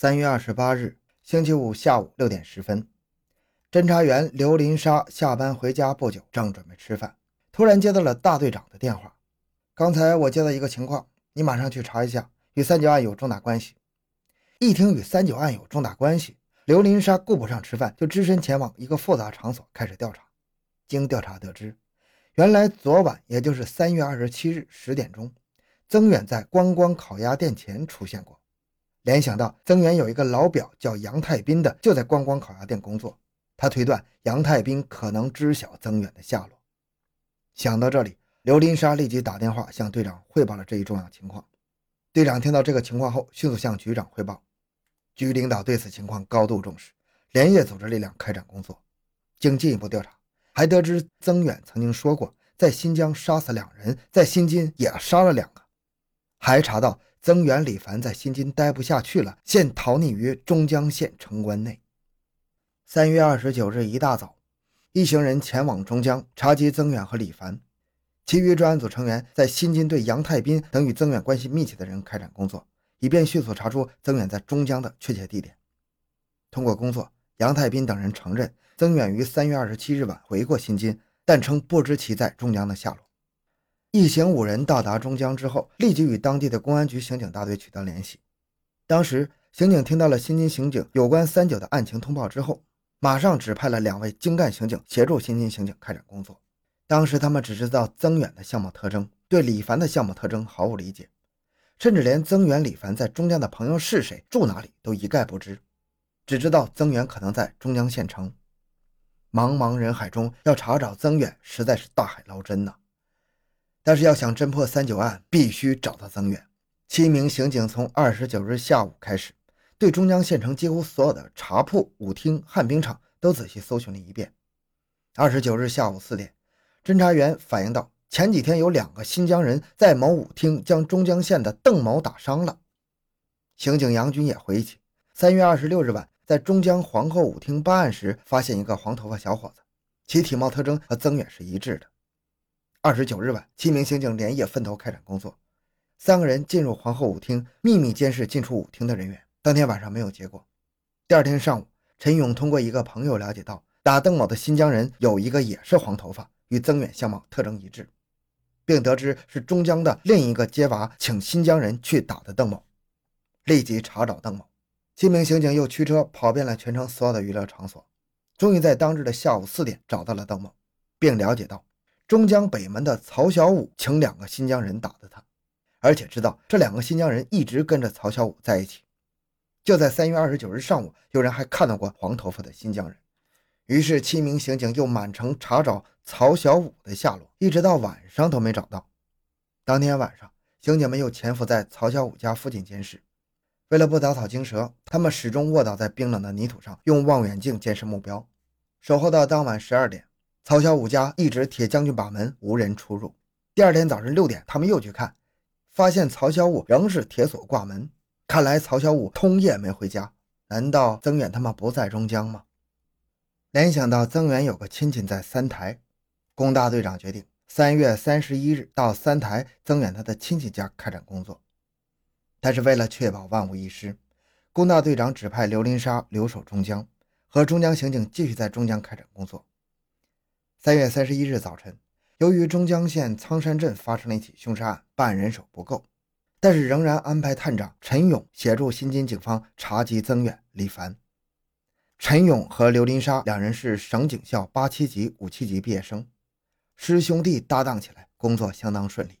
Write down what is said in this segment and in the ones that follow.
三月二十八日，星期五下午六点十分，侦查员刘林沙下班回家不久，正准备吃饭，突然接到了大队长的电话。刚才我接到一个情况，你马上去查一下，与三九案有重大关系。一听与三九案有重大关系，刘林沙顾不上吃饭，就只身前往一个复杂场所开始调查。经调查得知，原来昨晚，也就是三月二十七日十点钟，曾远在观光烤鸭店前出现过。联想到曾远有一个老表叫杨太斌的，就在观光烤鸭店工作，他推断杨太斌可能知晓曾远的下落。想到这里，刘林沙立即打电话向队长汇报了这一重要情况。队长听到这个情况后，迅速向局长汇报。局领导对此情况高度重视，连夜组织力量开展工作。经进一步调查，还得知曾远曾经说过，在新疆杀死两人，在新津也杀了两个，还查到。增援李凡在新津待不下去了，现逃匿于中江县城关内。三月二十九日一大早，一行人前往中江查缉增远和李凡，其余专案组成员在新津对杨太斌等与增远关系密切的人开展工作，以便迅速查出增远在中江的确切地点。通过工作，杨太斌等人承认增远于三月二十七日晚回过新津，但称不知其在中江的下落。一行五人到达中江之后，立即与当地的公安局刑警大队取得联系。当时，刑警听到了新津刑警有关三九的案情通报之后，马上指派了两位精干刑警协助新津刑警开展工作。当时他们只知道曾远的相貌特征，对李凡的相貌特征毫无理解，甚至连曾远、李凡在中江的朋友是谁、住哪里都一概不知，只知道曾远可能在中江县城。茫茫人海中要查找曾远，实在是大海捞针呐。但是要想侦破三九案，必须找到曾远。七名刑警从二十九日下午开始，对中江县城几乎所有的茶铺、舞厅、旱冰场都仔细搜寻了一遍。二十九日下午四点，侦查员反映到前几天有两个新疆人在某舞厅将中江县的邓某打伤了。刑警杨军也回忆起，三月二十六日晚在中江皇后舞厅办案时，发现一个黄头发小伙子，其体貌特征和曾远是一致的。二十九日晚，七名刑警连夜分头开展工作。三个人进入皇后舞厅，秘密监视进出舞厅的人员。当天晚上没有结果。第二天上午，陈勇通过一个朋友了解到，打邓某的新疆人有一个也是黄头发，与曾远相貌特征一致，并得知是中江的另一个街娃请新疆人去打的邓某，立即查找邓某。七名刑警又驱车跑遍了全城所有的娱乐场所，终于在当日的下午四点找到了邓某，并了解到。中江北门的曹小武请两个新疆人打的他，而且知道这两个新疆人一直跟着曹小武在一起。就在三月二十九日上午，有人还看到过黄头发的新疆人。于是七名刑警又满城查找曹小武的下落，一直到晚上都没找到。当天晚上，刑警们又潜伏在曹小武家附近监视。为了不打草惊蛇，他们始终卧倒在冰冷的泥土上，用望远镜监视目标，守候到当晚十二点。曹小武家一直铁将军把门，无人出入。第二天早晨六点，他们又去看，发现曹小武仍是铁锁挂门。看来曹小武通夜没回家。难道曾远他们不在中江吗？联想到曾远有个亲戚在三台，龚大队长决定三月三十一日到三台曾远他的亲戚家开展工作。但是为了确保万无一失，龚大队长指派刘林沙留守中江，和中江刑警继续在中江开展工作。三月三十一日早晨，由于中江县苍山镇发生了一起凶杀案，办案人手不够，但是仍然安排探长陈勇协助新津警方查缉曾远、李凡。陈勇和刘林沙两人是省警校八七级、五七级毕业生，师兄弟搭档起来，工作相当顺利。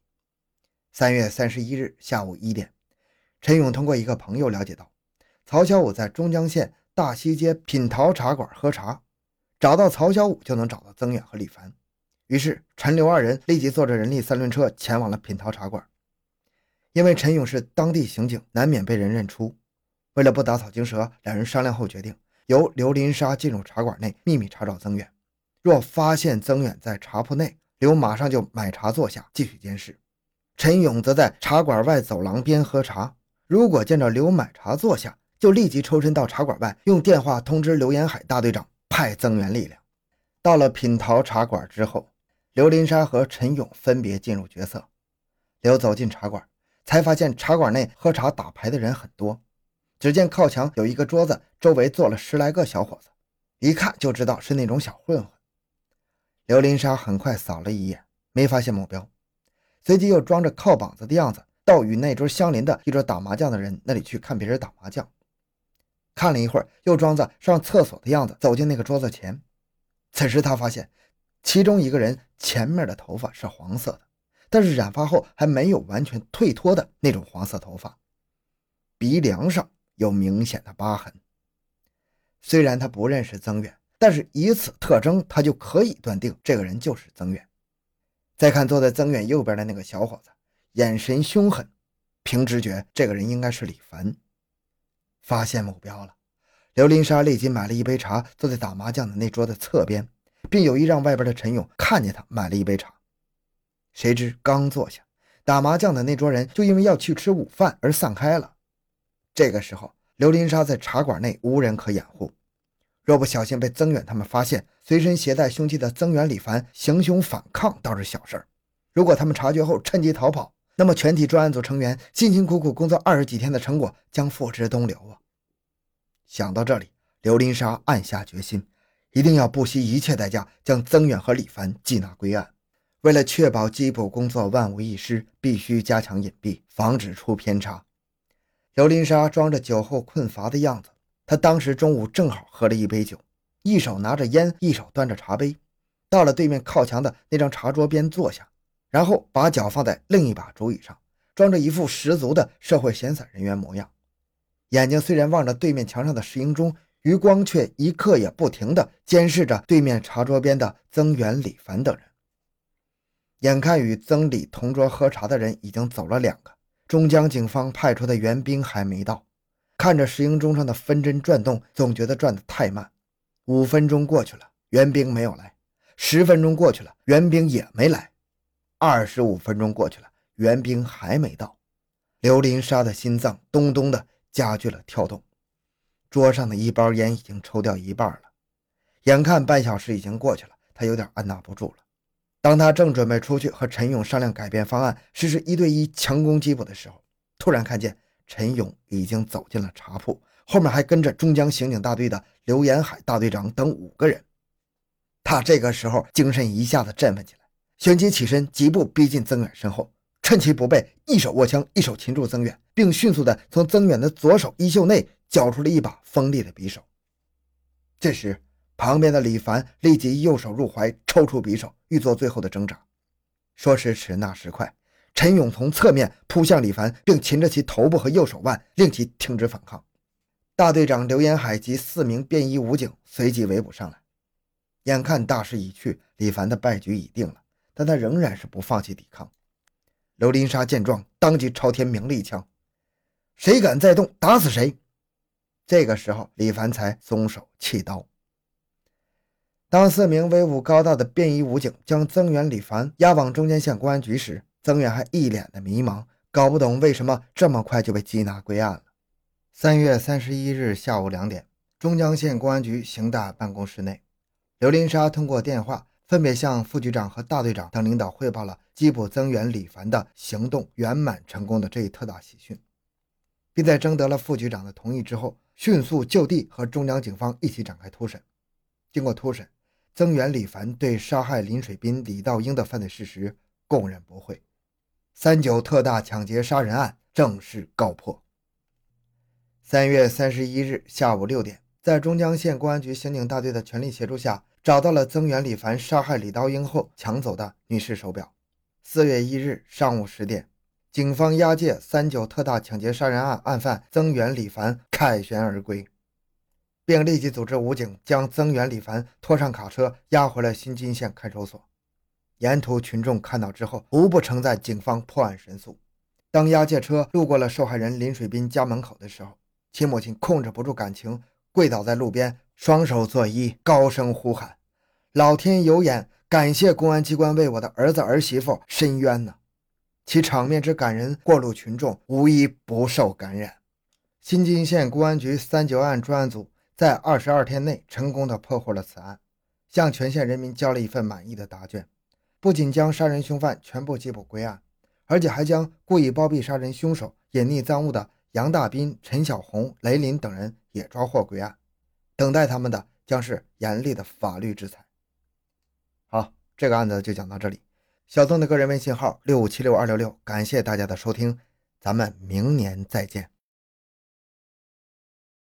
三月三十一日下午一点，陈勇通过一个朋友了解到，曹小武在中江县大西街品桃茶馆喝茶。找到曹小武就能找到曾远和李凡，于是陈刘二人立即坐着人力三轮车前往了品桃茶馆。因为陈勇是当地刑警，难免被人认出。为了不打草惊蛇，两人商量后决定由刘林沙进入茶馆内秘密查找曾远。若发现曾远在茶铺内，刘马上就买茶坐下继续监视。陈勇则在茶馆外走廊边喝茶。如果见着刘买茶坐下，就立即抽身到茶馆外，用电话通知刘延海大队长。派增援力量。到了品桃茶馆之后，刘林沙和陈勇分别进入角色。刘走进茶馆，才发现茶馆内喝茶打牌的人很多，只见靠墙有一个桌子，周围坐了十来个小伙子，一看就知道是那种小混混。刘林莎很快扫了一眼，没发现目标，随即又装着靠膀子的样子，到与那桌相邻的一桌打麻将的人那里去看别人打麻将。看了一会儿，又装作上厕所的样子，走进那个桌子前。此时他发现，其中一个人前面的头发是黄色的。但是染发后还没有完全退脱的那种黄色头发，鼻梁上有明显的疤痕。虽然他不认识曾远，但是以此特征，他就可以断定这个人就是曾远。再看坐在曾远右边的那个小伙子，眼神凶狠，凭直觉，这个人应该是李凡。发现目标了，刘林莎立即买了一杯茶，坐在打麻将的那桌的侧边，并有意让外边的陈勇看见他买了一杯茶。谁知刚坐下，打麻将的那桌人就因为要去吃午饭而散开了。这个时候，刘林莎在茶馆内无人可掩护，若不小心被曾远他们发现，随身携带凶器的曾远、李凡行凶反抗倒是小事儿；如果他们察觉后趁机逃跑，那么全体专案组成员辛辛苦苦工作二十几天的成果将付之东流啊！想到这里，刘林莎暗下决心，一定要不惜一切代价将曾远和李凡缉拿归案。为了确保缉捕工作万无一失，必须加强隐蔽，防止出偏差。刘林莎装着酒后困乏的样子，她当时中午正好喝了一杯酒，一手拿着烟，一手端着茶杯，到了对面靠墙的那张茶桌边坐下，然后把脚放在另一把竹椅上，装着一副十足的社会闲散人员模样。眼睛虽然望着对面墙上的石英钟，余光却一刻也不停地监视着对面茶桌边的曾远、李凡等人。眼看与曾李同桌喝茶的人已经走了两个，中江警方派出的援兵还没到。看着石英钟上的分针转动，总觉得转得太慢。五分钟过去了，援兵没有来；十分钟过去了，援兵也没来；二十五分钟过去了，援兵还没到。刘林莎的心脏咚咚的加剧了跳动，桌上的一包烟已经抽掉一半了。眼看半小时已经过去了，他有点按捺不住了。当他正准备出去和陈勇商量改变方案，实施一对一强攻缉捕的时候，突然看见陈勇已经走进了茶铺，后面还跟着中江刑警大队的刘延海大队长等五个人。他这个时候精神一下子振奋起来，旋即起身，疾步逼近曾远身后，趁其不备，一手握枪，一手擒住曾远，并迅速地从曾远的左手衣袖内缴出了一把锋利的匕首。这时，旁边的李凡立即右手入怀，抽出匕首，欲做最后的挣扎。说时迟，那时快，陈勇从侧面扑向李凡，并擒着其头部和右手腕，令其停止反抗。大队长刘延海及四名便衣武警随即围捕上来。眼看大势已去，李凡的败局已定了，但他仍然是不放弃抵抗。刘林莎见状，当即朝天鸣了一枪：“谁敢再动，打死谁！”这个时候，李凡才松手弃刀。当四名威武高大的便衣武警将增援、李凡押往中间县公安局时，增援还一脸的迷茫，搞不懂为什么这么快就被缉拿归案了。三月三十一日下午两点，中江县公安局刑大办公室内，刘林莎通过电话分别向副局长和大队长等领导汇报了缉捕增援、李凡的行动圆满成功的这一特大喜讯，并在征得了副局长的同意之后，迅速就地和中江警方一起展开突审。经过突审。增援、李凡对杀害林水斌、李道英的犯罪事实供认不讳，三九特大抢劫杀人案正式告破。三月三十一日下午六点，在中江县公安局刑警大队的全力协助下，找到了增援、李凡杀害李刀英后抢走的女士手表。四月一日上午十点，警方押解三九特大抢劫杀人案案犯增援、李凡凯旋而归。并立即组织武警将增援、李凡拖上卡车，押回了新津县看守所。沿途群众看到之后，无不称赞警方破案神速。当押解车路过了受害人林水斌家门口的时候，其母亲控制不住感情，跪倒在路边，双手作揖，高声呼喊：“老天有眼，感谢公安机关为我的儿子儿媳妇伸冤呐！”其场面之感人，过路群众无一不受感染。新津县公安局三九案专案组。在二十二天内成功的破获了此案，向全县人民交了一份满意的答卷。不仅将杀人凶犯全部缉捕归案，而且还将故意包庇杀人凶手、隐匿赃物的杨大斌、陈小红、雷林等人也抓获归案，等待他们的将是严厉的法律制裁。好，这个案子就讲到这里。小曾的个人微信号六五七六二六六，感谢大家的收听，咱们明年再见。